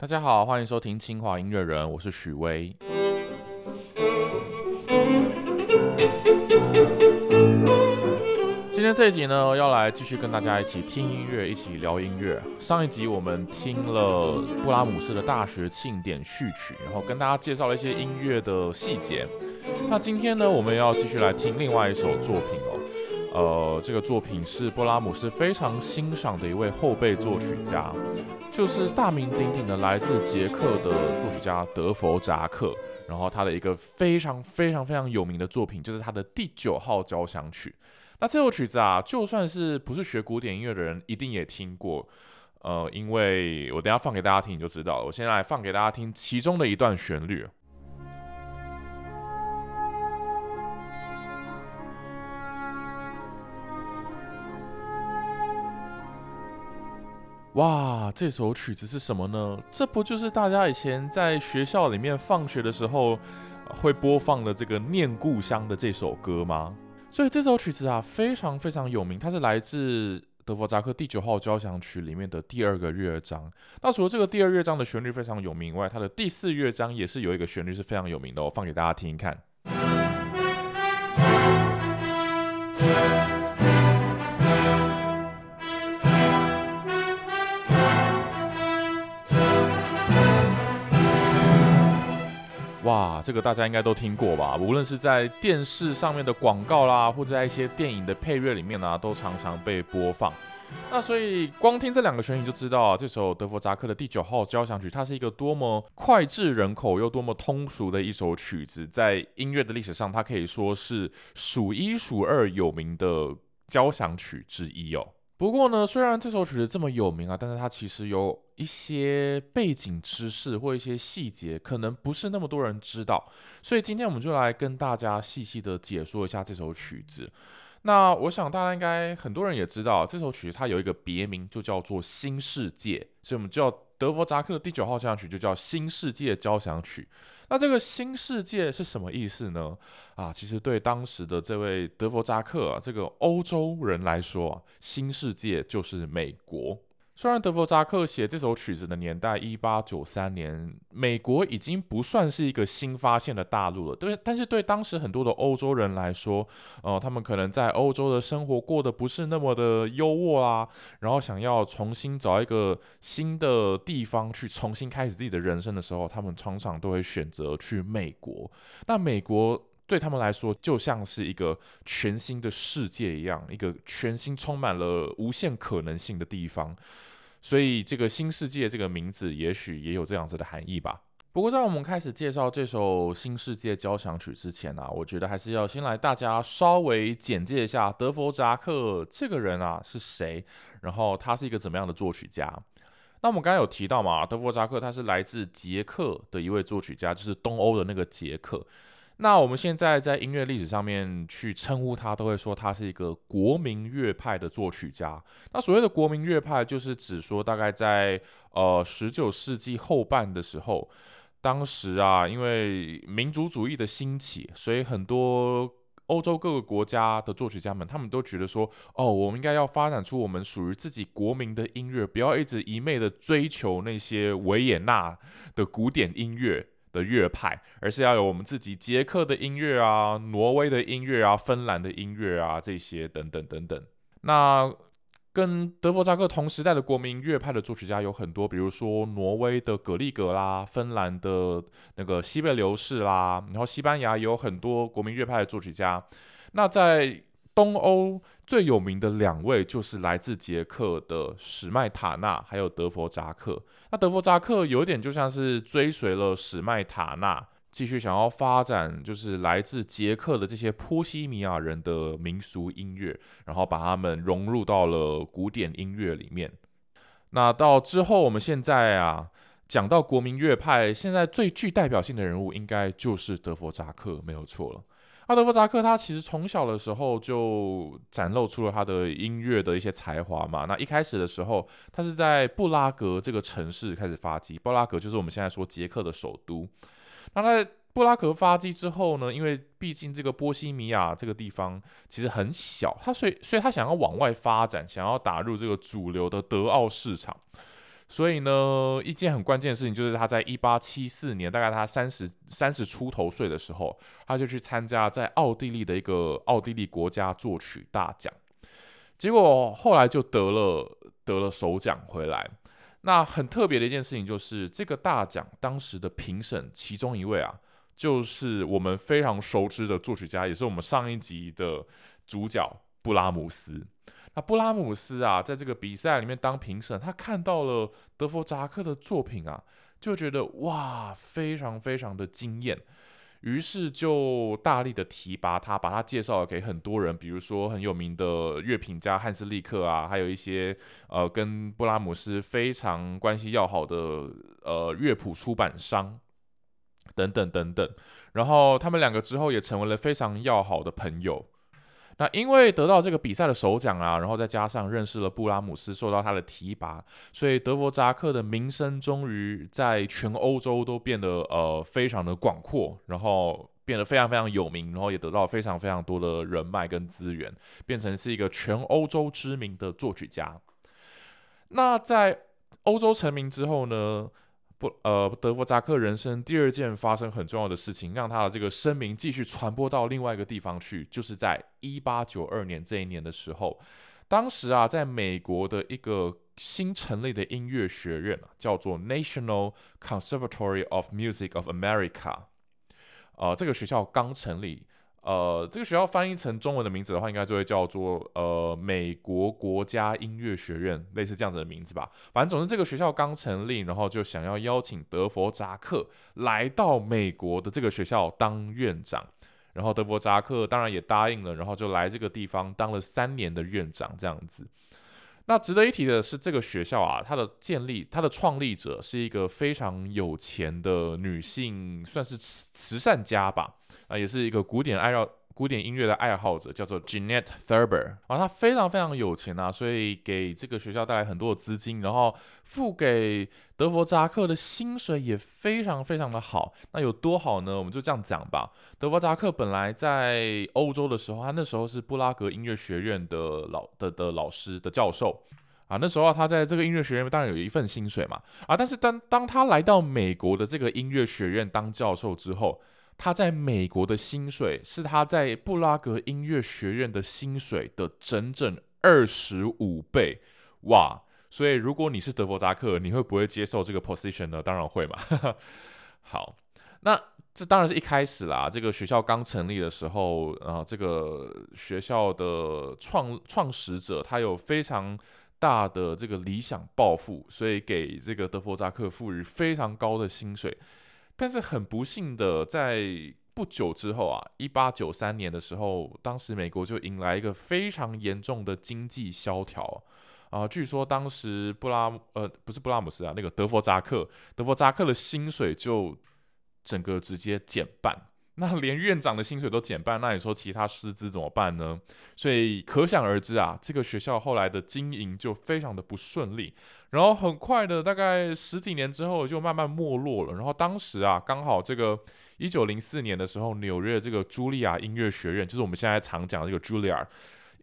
大家好，欢迎收听清华音乐人，我是许巍。今天这一集呢，要来继续跟大家一起听音乐，一起聊音乐。上一集我们听了布拉姆斯的大学庆典序曲，然后跟大家介绍了一些音乐的细节。那今天呢，我们要继续来听另外一首作品。呃，这个作品是布拉姆斯非常欣赏的一位后辈作曲家，就是大名鼎鼎的来自捷克的作曲家德弗扎克。然后他的一个非常非常非常有名的作品，就是他的第九号交响曲。那这首曲子啊，就算是不是学古典音乐的人，一定也听过。呃，因为我等下放给大家听，你就知道了。我现在来放给大家听其中的一段旋律。哇，这首曲子是什么呢？这不就是大家以前在学校里面放学的时候会播放的这个《念故乡》的这首歌吗？所以这首曲子啊，非常非常有名，它是来自德弗扎克第九号交响曲里面的第二个乐章。那除了这个第二乐章的旋律非常有名外，它的第四乐章也是有一个旋律是非常有名的，我放给大家听一看。哇，这个大家应该都听过吧？无论是在电视上面的广告啦，或者在一些电影的配乐里面呢，都常常被播放。那所以光听这两个旋律就知道啊，这首德弗扎克的第九号交响曲，它是一个多么脍炙人口又多么通俗的一首曲子。在音乐的历史上，它可以说是数一数二有名的交响曲之一哦。不过呢，虽然这首曲子这么有名啊，但是它其实有一些背景知识或一些细节，可能不是那么多人知道。所以今天我们就来跟大家细细的解说一下这首曲子。那我想大家应该很多人也知道，这首曲子它有一个别名，就叫做《新世界》，所以我们叫德弗扎克的第九号交响曲就叫《新世界交响曲》。那这个新世界是什么意思呢？啊，其实对当时的这位德弗扎克啊，这个欧洲人来说，新世界就是美国。虽然德弗扎克写这首曲子的年代一八九三年，美国已经不算是一个新发现的大陆了，对，但是对当时很多的欧洲人来说，呃，他们可能在欧洲的生活过得不是那么的优渥啊，然后想要重新找一个新的地方去重新开始自己的人生的时候，他们常常都会选择去美国。那美国对他们来说，就像是一个全新的世界一样，一个全新充满了无限可能性的地方。所以，这个新世界这个名字，也许也有这样子的含义吧。不过，在我们开始介绍这首新世界交响曲之前呢，我觉得还是要先来大家稍微简介一下德弗扎克这个人啊是谁，然后他是一个怎么样的作曲家。那我们刚才有提到嘛，德弗扎克他是来自捷克的一位作曲家，就是东欧的那个捷克。那我们现在在音乐历史上面去称呼他，都会说他是一个国民乐派的作曲家。那所谓的国民乐派，就是指说大概在呃十九世纪后半的时候，当时啊，因为民族主义的兴起，所以很多欧洲各个国家的作曲家们，他们都觉得说，哦，我们应该要发展出我们属于自己国民的音乐，不要一直一昧的追求那些维也纳的古典音乐。的乐派，而是要有我们自己捷克的音乐啊、挪威的音乐啊、芬兰的音乐啊这些等等等等。那跟德弗扎克同时代的国民乐派的作曲家有很多，比如说挪威的格利格啦、芬兰的那个西贝流士啦，然后西班牙也有很多国民乐派的作曲家。那在东欧最有名的两位就是来自捷克的史麦塔纳，还有德弗扎克。那德弗扎克有点就像是追随了史麦塔纳，继续想要发展，就是来自捷克的这些波西米亚人的民俗音乐，然后把他们融入到了古典音乐里面。那到之后，我们现在啊，讲到国民乐派，现在最具代表性的人物，应该就是德弗扎克，没有错了。阿德弗扎克他其实从小的时候就展露出了他的音乐的一些才华嘛。那一开始的时候，他是在布拉格这个城市开始发迹。布拉格就是我们现在说捷克的首都。那在布拉格发迹之后呢，因为毕竟这个波西米亚这个地方其实很小，他所以所以他想要往外发展，想要打入这个主流的德奥市场。所以呢，一件很关键的事情就是他在一八七四年，大概他三十三十出头岁的时候，他就去参加在奥地利的一个奥地利国家作曲大奖，结果后来就得了得了首奖回来。那很特别的一件事情就是这个大奖当时的评审其中一位啊，就是我们非常熟知的作曲家，也是我们上一集的主角布拉姆斯。那布拉姆斯啊，在这个比赛里面当评审，他看到了德弗扎克的作品啊，就觉得哇，非常非常的惊艳，于是就大力的提拔他，把他介绍给很多人，比如说很有名的乐评家汉斯利克啊，还有一些呃跟布拉姆斯非常关系要好的呃乐谱出版商等等等等，然后他们两个之后也成为了非常要好的朋友。那因为得到这个比赛的首奖啊，然后再加上认识了布拉姆斯，受到他的提拔，所以德弗扎克的名声终于在全欧洲都变得呃非常的广阔，然后变得非常非常有名，然后也得到非常非常多的人脉跟资源，变成是一个全欧洲知名的作曲家。那在欧洲成名之后呢？不，呃，德弗扎克人生第二件发生很重要的事情，让他的这个声名继续传播到另外一个地方去，就是在一八九二年这一年的时候，当时啊，在美国的一个新成立的音乐学院叫做 National Conservatory of Music of America，呃，这个学校刚成立。呃，这个学校翻译成中文的名字的话，应该就会叫做呃美国国家音乐学院，类似这样子的名字吧。反正总之，这个学校刚成立，然后就想要邀请德弗扎克来到美国的这个学校当院长，然后德弗扎克当然也答应了，然后就来这个地方当了三年的院长这样子。那值得一提的是，这个学校啊，它的建立，它的创立者是一个非常有钱的女性，算是慈慈善家吧。啊，也是一个古典爱好古典音乐的爱好者，叫做 Jeanette Thurber 啊，他非常非常有钱啊，所以给这个学校带来很多的资金，然后付给德弗扎克的薪水也非常非常的好。那有多好呢？我们就这样讲吧。德弗扎克本来在欧洲的时候，他那时候是布拉格音乐学院的老的的老师的教授啊，那时候他在这个音乐学院当然有一份薪水嘛啊，但是当当他来到美国的这个音乐学院当教授之后，他在美国的薪水是他在布拉格音乐学院的薪水的整整二十五倍，哇！所以如果你是德弗扎克，你会不会接受这个 position 呢？当然会嘛。好，那这当然是一开始啦。这个学校刚成立的时候，啊，这个学校的创创始者他有非常大的这个理想抱负，所以给这个德弗扎克赋予非常高的薪水。但是很不幸的，在不久之后啊，一八九三年的时候，当时美国就迎来一个非常严重的经济萧条啊。据说当时布拉呃不是布拉姆斯啊，那个德弗扎克，德弗扎克的薪水就整个直接减半。那连院长的薪水都减半，那你说其他师资怎么办呢？所以可想而知啊，这个学校后来的经营就非常的不顺利。然后很快的，大概十几年之后就慢慢没落了。然后当时啊，刚好这个一九零四年的时候，纽约这个茱莉亚音乐学院，就是我们现在常讲的这个茱莉亚，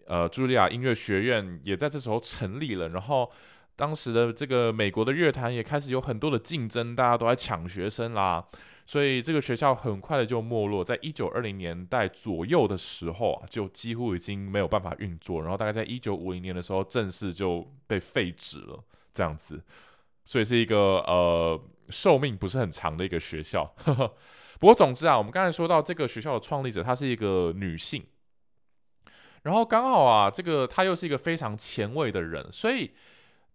呃，茱莉亚音乐学院也在这时候成立了。然后当时的这个美国的乐坛也开始有很多的竞争，大家都在抢学生啦。所以这个学校很快的就没落，在一九二零年代左右的时候啊，就几乎已经没有办法运作。然后大概在一九五零年的时候，正式就被废止了，这样子。所以是一个呃寿命不是很长的一个学校。不过总之啊，我们刚才说到这个学校的创立者，她是一个女性，然后刚好啊，这个她又是一个非常前卫的人，所以。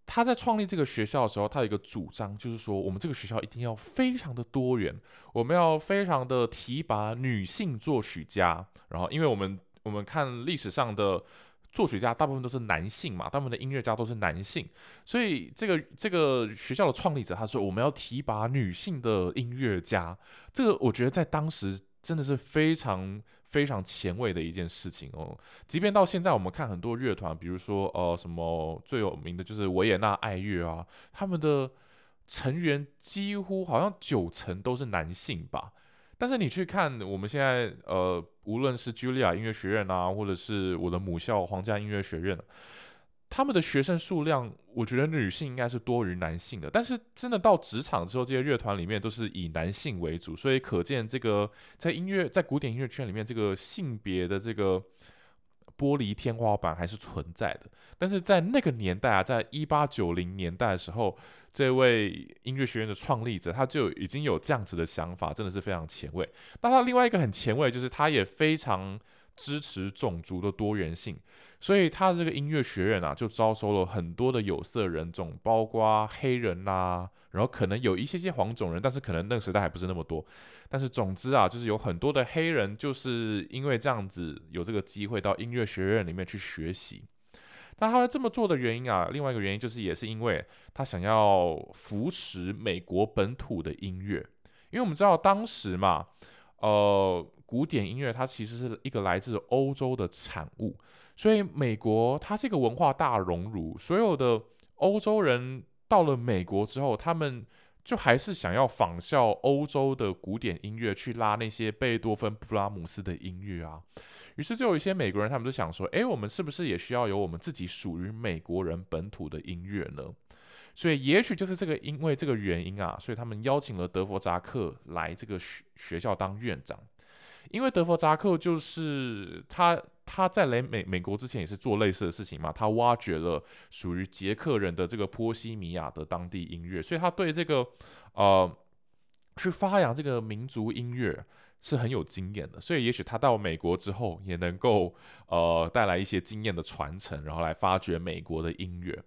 她在创立这个学校的时候，她有一个主张，就是说我们这个学校一定要非常的多元，我们要非常的提拔女性作曲家。然后，因为我们我们看历史上的作曲家大部分都是男性嘛，大部分的音乐家都是男性，所以这个这个学校的创立者他说我们要提拔女性的音乐家。这个我觉得在当时真的是非常。非常前卫的一件事情哦，即便到现在，我们看很多乐团，比如说呃，什么最有名的就是维也纳爱乐啊，他们的成员几乎好像九成都是男性吧。但是你去看我们现在呃，无论是茱莉亚音乐学院啊，或者是我的母校皇家音乐学院，他们的学生数量，我觉得女性应该是多于男性的。但是真的到职场之后，这些乐团里面都是以男性为主，所以可见这个在音乐在古典音乐圈里面，这个性别的这个玻璃天花板还是存在的。但是在那个年代啊，在一八九零年代的时候，这位音乐学院的创立者他就已经有这样子的想法，真的是非常前卫。那他另外一个很前卫，就是他也非常支持种族的多元性。所以他的这个音乐学院啊，就招收了很多的有色人种，包括黑人呐，然后可能有一些些黄种人，但是可能那个时代还不是那么多。但是总之啊，就是有很多的黑人，就是因为这样子有这个机会到音乐学院里面去学习。那他这么做的原因啊，另外一个原因就是也是因为他想要扶持美国本土的音乐，因为我们知道当时嘛，呃，古典音乐它其实是一个来自欧洲的产物。所以美国它是一个文化大熔炉，所有的欧洲人到了美国之后，他们就还是想要仿效欧洲的古典音乐，去拉那些贝多芬、布拉姆斯的音乐啊。于是就有一些美国人，他们就想说：，诶，我们是不是也需要有我们自己属于美国人本土的音乐呢？所以也许就是这个因为这个原因啊，所以他们邀请了德弗扎克来这个学学校当院长，因为德弗扎克就是他。他在来美美国之前也是做类似的事情嘛，他挖掘了属于捷克人的这个波西米亚的当地音乐，所以他对这个呃去发扬这个民族音乐是很有经验的，所以也许他到美国之后也能够呃带来一些经验的传承，然后来发掘美国的音乐。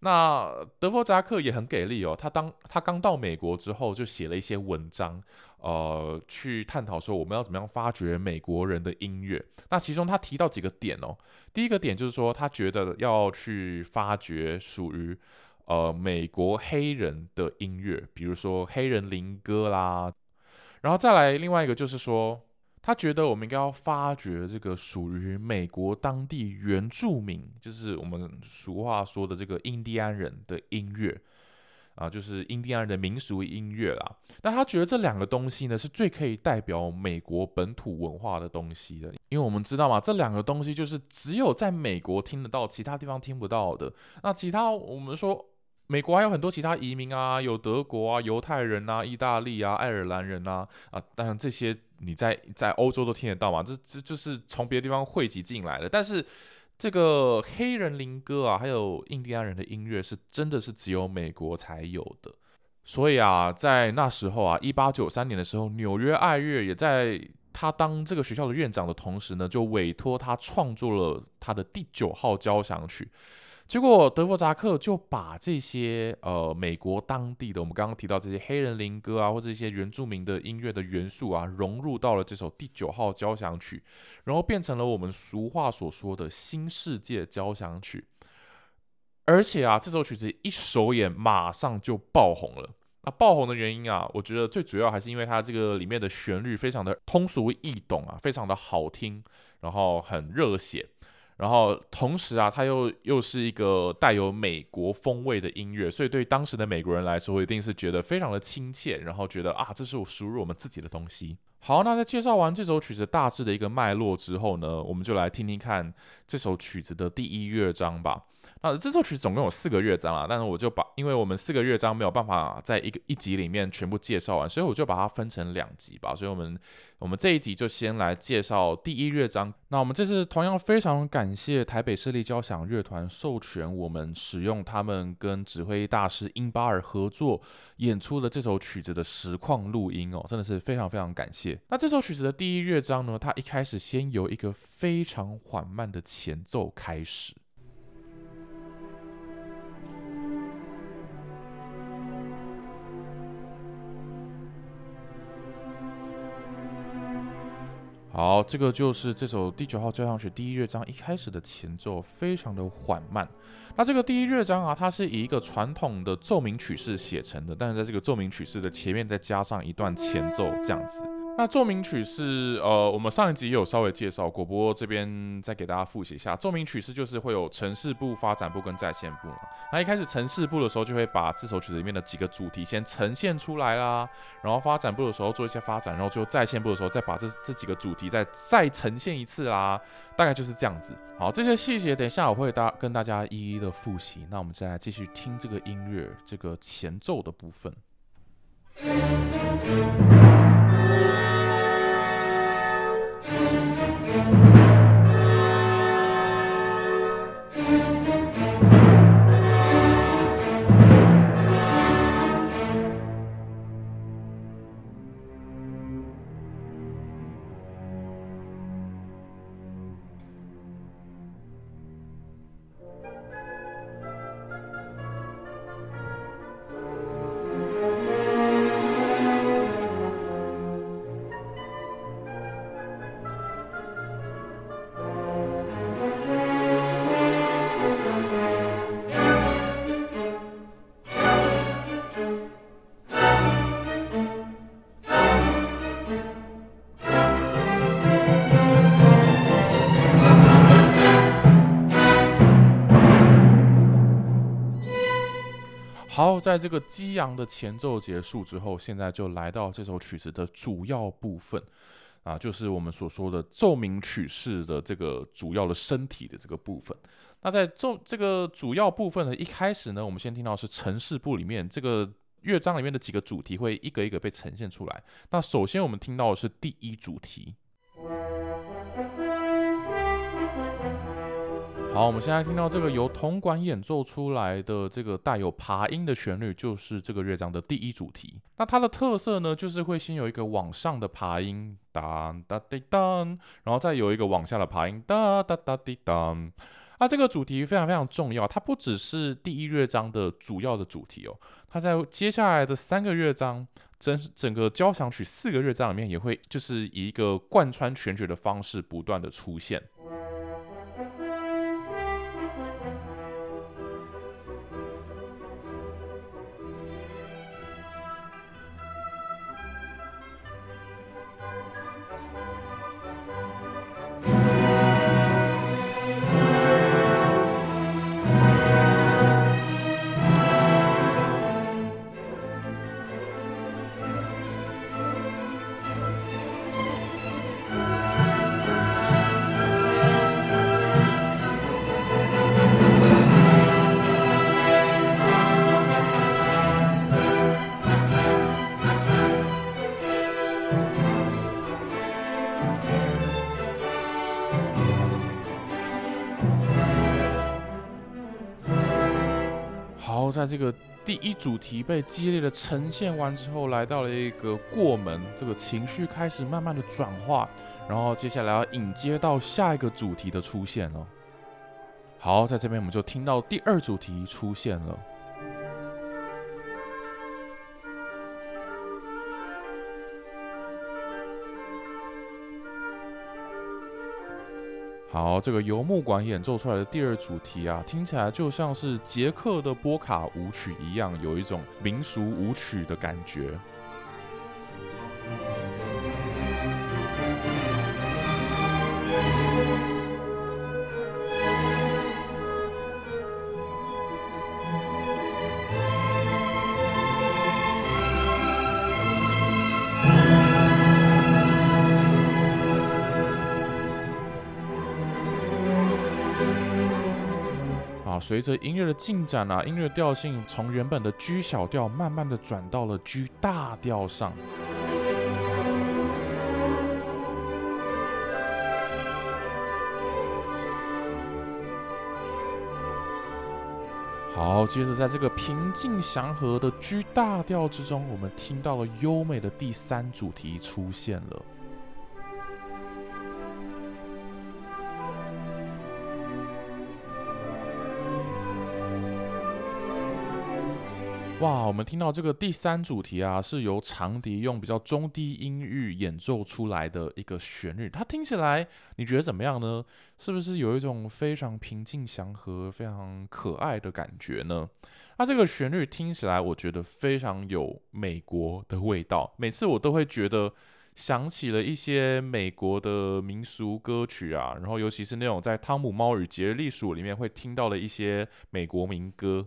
那德弗扎克也很给力哦，他当他刚到美国之后就写了一些文章。呃，去探讨说我们要怎么样发掘美国人的音乐。那其中他提到几个点哦。第一个点就是说，他觉得要去发掘属于呃美国黑人的音乐，比如说黑人灵歌啦。然后再来另外一个就是说，他觉得我们应该要发掘这个属于美国当地原住民，就是我们俗话说的这个印第安人的音乐。啊，就是印第安人的民俗音乐啦。那他觉得这两个东西呢，是最可以代表美国本土文化的东西的。因为我们知道嘛，这两个东西就是只有在美国听得到，其他地方听不到的。那其他我们说，美国还有很多其他移民啊，有德国啊、犹太人啊、意大利啊、爱尔兰人啊啊，当然这些你在在欧洲都听得到嘛。这这就是从别的地方汇集进来的，但是。这个黑人灵歌啊，还有印第安人的音乐，是真的是只有美国才有的。所以啊，在那时候啊，一八九三年的时候，纽约爱乐也在他当这个学校的院长的同时呢，就委托他创作了他的第九号交响曲。结果德弗扎克就把这些呃美国当地的我们刚刚提到这些黑人灵歌啊，或者一些原住民的音乐的元素啊，融入到了这首第九号交响曲，然后变成了我们俗话所说的新世界交响曲。而且啊，这首曲子一首演马上就爆红了。那爆红的原因啊，我觉得最主要还是因为它这个里面的旋律非常的通俗易懂啊，非常的好听，然后很热血。然后同时啊，它又又是一个带有美国风味的音乐，所以对当时的美国人来说，一定是觉得非常的亲切，然后觉得啊，这是我属于我们自己的东西。好，那在介绍完这首曲子大致的一个脉络之后呢，我们就来听听看这首曲子的第一乐章吧。啊这首曲子总共有四个乐章啦，但是我就把，因为我们四个乐章没有办法在一个一集里面全部介绍完，所以我就把它分成两集吧。所以，我们我们这一集就先来介绍第一乐章。那我们这次同样非常感谢台北市立交响乐团授权我们使用他们跟指挥大师英巴尔合作演出的这首曲子的实况录音哦，真的是非常非常感谢。那这首曲子的第一乐章呢，它一开始先由一个非常缓慢的前奏开始。好，这个就是这首第九号交响曲第一乐章一开始的前奏，非常的缓慢。那这个第一乐章啊，它是以一个传统的奏鸣曲式写成的，但是在这个奏鸣曲式的前面再加上一段前奏，这样子。那奏鸣曲是呃，我们上一集也有稍微介绍过，不过这边再给大家复习一下，奏鸣曲是就是会有城市部、发展部跟在线部嘛。那一开始城市部的时候，就会把这首曲子里面的几个主题先呈现出来啦，然后发展部的时候做一些发展，然后最后在线部的时候再把这这几个主题再再呈现一次啦，大概就是这样子。好，这些细节等一下我会大跟大家一一的复习。那我们再来继续听这个音乐，这个前奏的部分。好，在这个激昂的前奏结束之后，现在就来到这首曲子的主要部分啊，就是我们所说的奏鸣曲式的这个主要的身体的这个部分。那在奏这个主要部分呢，一开始呢，我们先听到是城市部里面这个乐章里面的几个主题会一个一个被呈现出来。那首先我们听到的是第一主题。好，我们现在听到这个由铜管演奏出来的这个带有爬音的旋律，就是这个乐章的第一主题。那它的特色呢，就是会先有一个往上的爬音，当当滴当，然后再有一个往下的爬音，哒哒哒滴当。那这个主题非常非常重要，它不只是第一乐章的主要的主题哦，它在接下来的三个乐章，整整个交响曲四个乐章里面，也会就是以一个贯穿全曲的方式不断的出现。在这个第一主题被激烈的呈现完之后，来到了一个过门，这个情绪开始慢慢的转化，然后接下来要引接到下一个主题的出现了。好，在这边我们就听到第二主题出现了。好，这个游牧馆演奏出来的第二主题啊，听起来就像是捷克的波卡舞曲一样，有一种民俗舞曲的感觉。随着音乐的进展啊，音乐调性从原本的 G 小调慢慢的转到了 G 大调上。好，接着在这个平静祥和的 G 大调之中，我们听到了优美的第三主题出现了。哇，我们听到这个第三主题啊，是由长笛用比较中低音域演奏出来的一个旋律，它听起来你觉得怎么样呢？是不是有一种非常平静祥和、非常可爱的感觉呢？那这个旋律听起来，我觉得非常有美国的味道。每次我都会觉得想起了一些美国的民俗歌曲啊，然后尤其是那种在《汤姆猫与杰利鼠》里面会听到的一些美国民歌。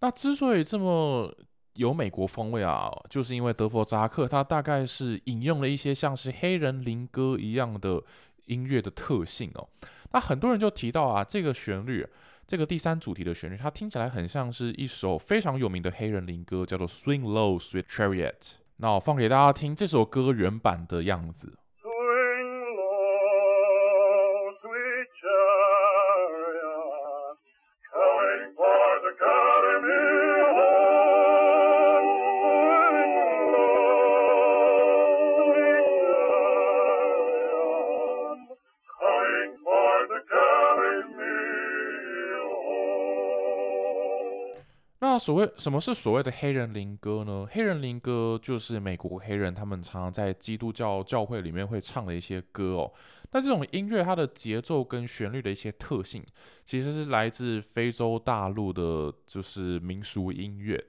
那之所以这么有美国风味啊，就是因为德弗扎克他大概是引用了一些像是黑人灵歌一样的音乐的特性哦。那很多人就提到啊，这个旋律，这个第三主题的旋律，它听起来很像是一首非常有名的黑人灵歌，叫做《Swing Low, Sweet Chariot》。那我放给大家听这首歌原版的样子。所谓什么是所谓的黑人灵歌呢？黑人灵歌就是美国黑人他们常常在基督教教会里面会唱的一些歌哦。那这种音乐它的节奏跟旋律的一些特性，其实是来自非洲大陆的，就是民俗音乐。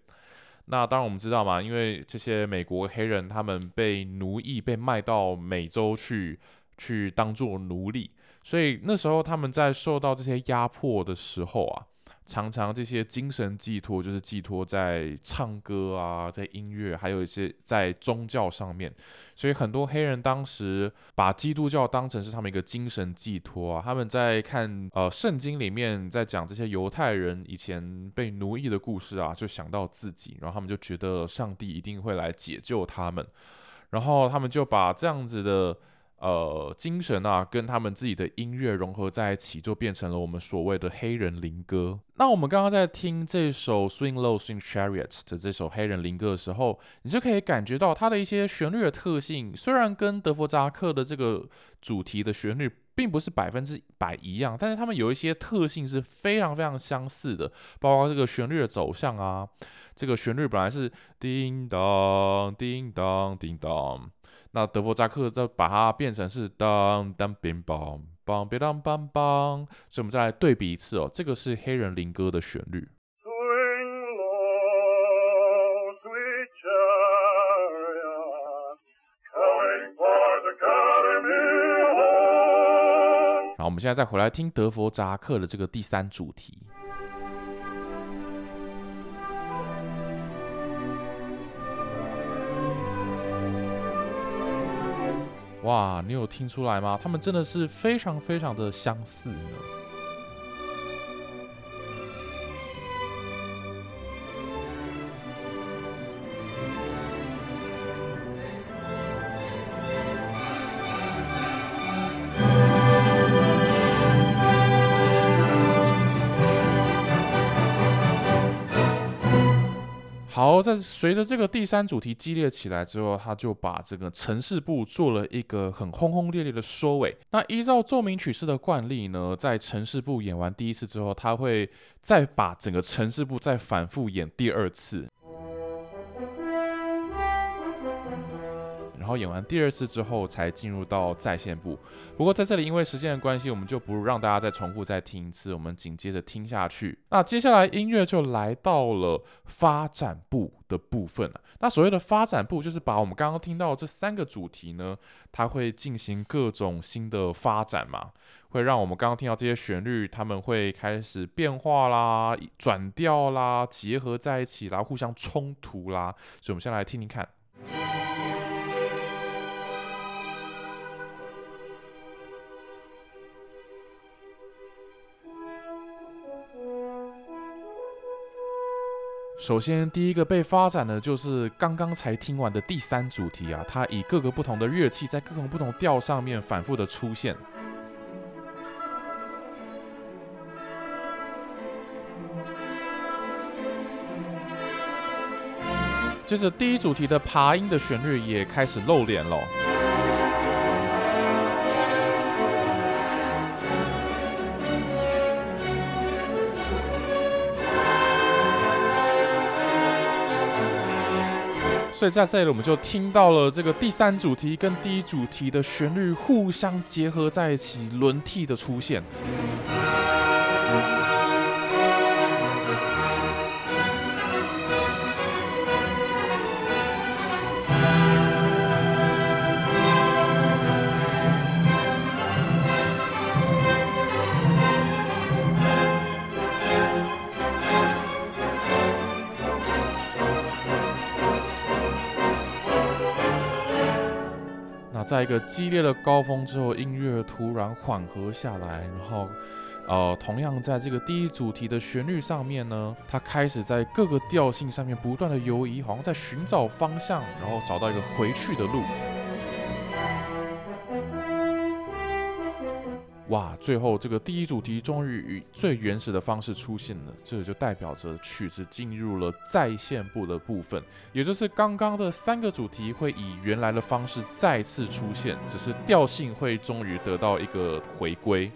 那当然我们知道嘛，因为这些美国黑人他们被奴役，被卖到美洲去，去当做奴隶，所以那时候他们在受到这些压迫的时候啊。常常这些精神寄托就是寄托在唱歌啊，在音乐，还有一些在宗教上面。所以很多黑人当时把基督教当成是他们一个精神寄托啊。他们在看呃圣经里面在讲这些犹太人以前被奴役的故事啊，就想到自己，然后他们就觉得上帝一定会来解救他们，然后他们就把这样子的。呃，精神啊，跟他们自己的音乐融合在一起，就变成了我们所谓的黑人灵歌。那我们刚刚在听这首 Swing Low Swing Chariot 的这首黑人灵歌的时候，你就可以感觉到它的一些旋律的特性，虽然跟德弗扎克的这个主题的旋律并不是百分之百一样，但是他们有一些特性是非常非常相似的，包括这个旋律的走向啊，这个旋律本来是叮当叮当叮当。那德弗扎克再把它变成是当当乒乓乓别当梆梆，所以我们再来对比一次哦。这个是黑人灵歌的旋律。然后我们现在再回来听德弗扎克的这个第三主题。哇，你有听出来吗？他们真的是非常非常的相似呢。好，在随着这个第三主题激烈起来之后，他就把这个城市部做了一个很轰轰烈烈的收尾。那依照奏鸣曲式的惯例呢，在城市部演完第一次之后，他会再把整个城市部再反复演第二次。然后演完第二次之后，才进入到在线部。不过在这里，因为时间的关系，我们就不让大家再重复再听一次。我们紧接着听下去。那接下来音乐就来到了发展部的部分了。那所谓的发展部，就是把我们刚刚听到这三个主题呢，它会进行各种新的发展嘛，会让我们刚刚听到这些旋律，他们会开始变化啦、转调啦、结合在一起啦、互相冲突啦。所以，我们先来听听看。首先，第一个被发展的就是刚刚才听完的第三主题啊，它以各个不同的乐器在各种不同调上面反复的出现。接着，第一主题的爬音的旋律也开始露脸了。所以在这里，我们就听到了这个第三主题跟第一主题的旋律互相结合在一起，轮替的出现。在一个激烈的高峰之后，音乐突然缓和下来，然后，呃，同样在这个第一主题的旋律上面呢，它开始在各个调性上面不断的游移，好像在寻找方向，然后找到一个回去的路。哇！最后这个第一主题终于以最原始的方式出现了，这就代表着曲子进入了再现部的部分，也就是刚刚的三个主题会以原来的方式再次出现，只是调性会终于得到一个回归。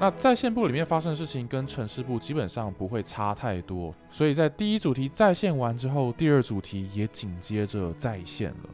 那在线部里面发生的事情跟城市部基本上不会差太多，所以在第一主题在线完之后，第二主题也紧接着在线了。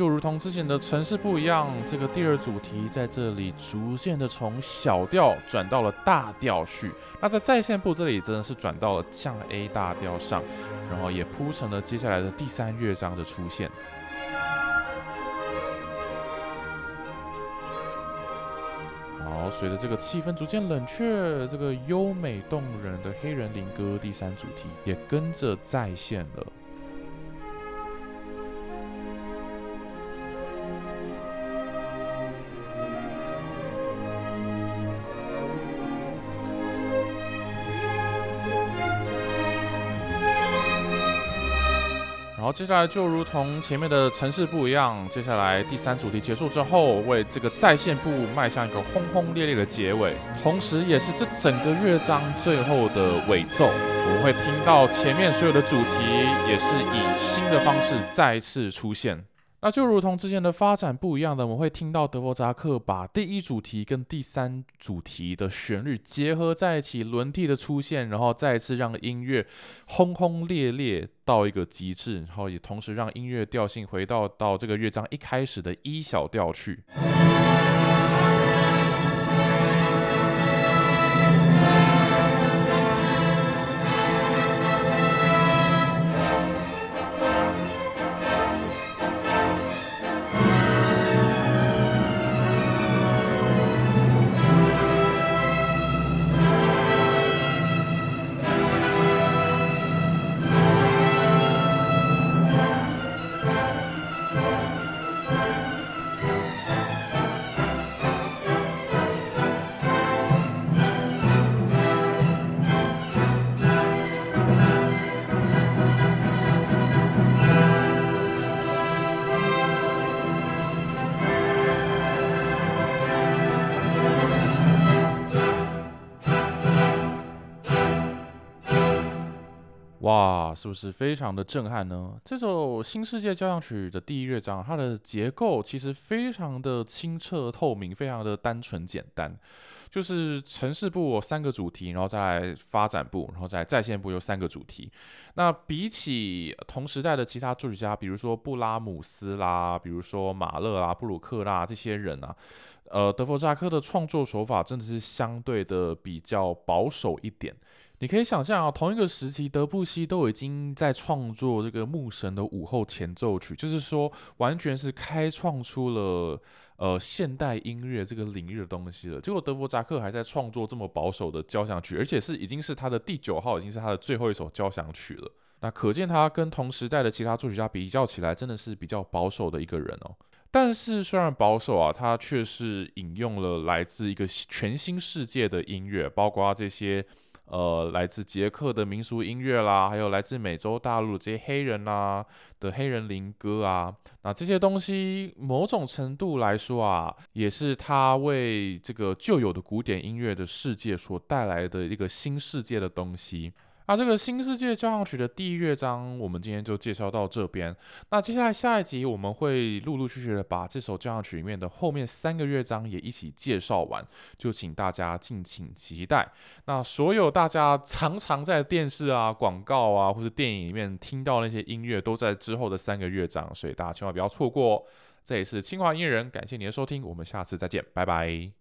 就如同之前的城市不一样，这个第二主题在这里逐渐的从小调转到了大调去。那在在线部这里真的是转到了降 A 大调上，然后也铺成了接下来的第三乐章的出现。好，随着这个气氛逐渐冷却，这个优美动人的黑人灵歌第三主题也跟着再现了。接下来就如同前面的城市部一样，接下来第三主题结束之后，为这个在线部迈向一个轰轰烈烈的结尾，同时也是这整个乐章最后的尾奏。我们会听到前面所有的主题也是以新的方式再次出现。那就如同之前的发展不一样的，我们会听到德弗扎克把第一主题跟第三主题的旋律结合在一起，轮替的出现，然后再一次让音乐轰轰烈烈到一个极致，然后也同时让音乐调性回到到这个乐章一开始的一小调去。哇，是不是非常的震撼呢？这首《新世界交响曲》的第一乐章，它的结构其实非常的清澈透明，非常的单纯简单。就是城市部三个主题，然后再来发展部，然后再在线部有三个主题。那比起同时代的其他作曲家，比如说布拉姆斯啦，比如说马勒啦、布鲁克啦这些人啊，呃，德弗扎克的创作手法真的是相对的比较保守一点。你可以想象啊，同一个时期，德布西都已经在创作这个牧神的午后前奏曲，就是说，完全是开创出了呃现代音乐这个领域的东西了。结果德弗扎克还在创作这么保守的交响曲，而且是已经是他的第九号，已经是他的最后一首交响曲了。那可见他跟同时代的其他作曲家比较起来，真的是比较保守的一个人哦。但是虽然保守啊，他却是引用了来自一个全新世界的音乐，包括这些。呃，来自捷克的民俗音乐啦，还有来自美洲大陆这些黑人啊的黑人灵歌啊，那这些东西某种程度来说啊，也是他为这个旧有的古典音乐的世界所带来的一个新世界的东西。那这个新世界交响曲的第一乐章，我们今天就介绍到这边。那接下来下一集我们会陆陆续续的把这首交响曲里面的后面三个乐章也一起介绍完，就请大家敬请期待。那所有大家常常在电视啊、广告啊或者电影里面听到那些音乐，都在之后的三个乐章，所以大家千万不要错过。这也是清华音乐人，感谢你的收听，我们下次再见，拜拜。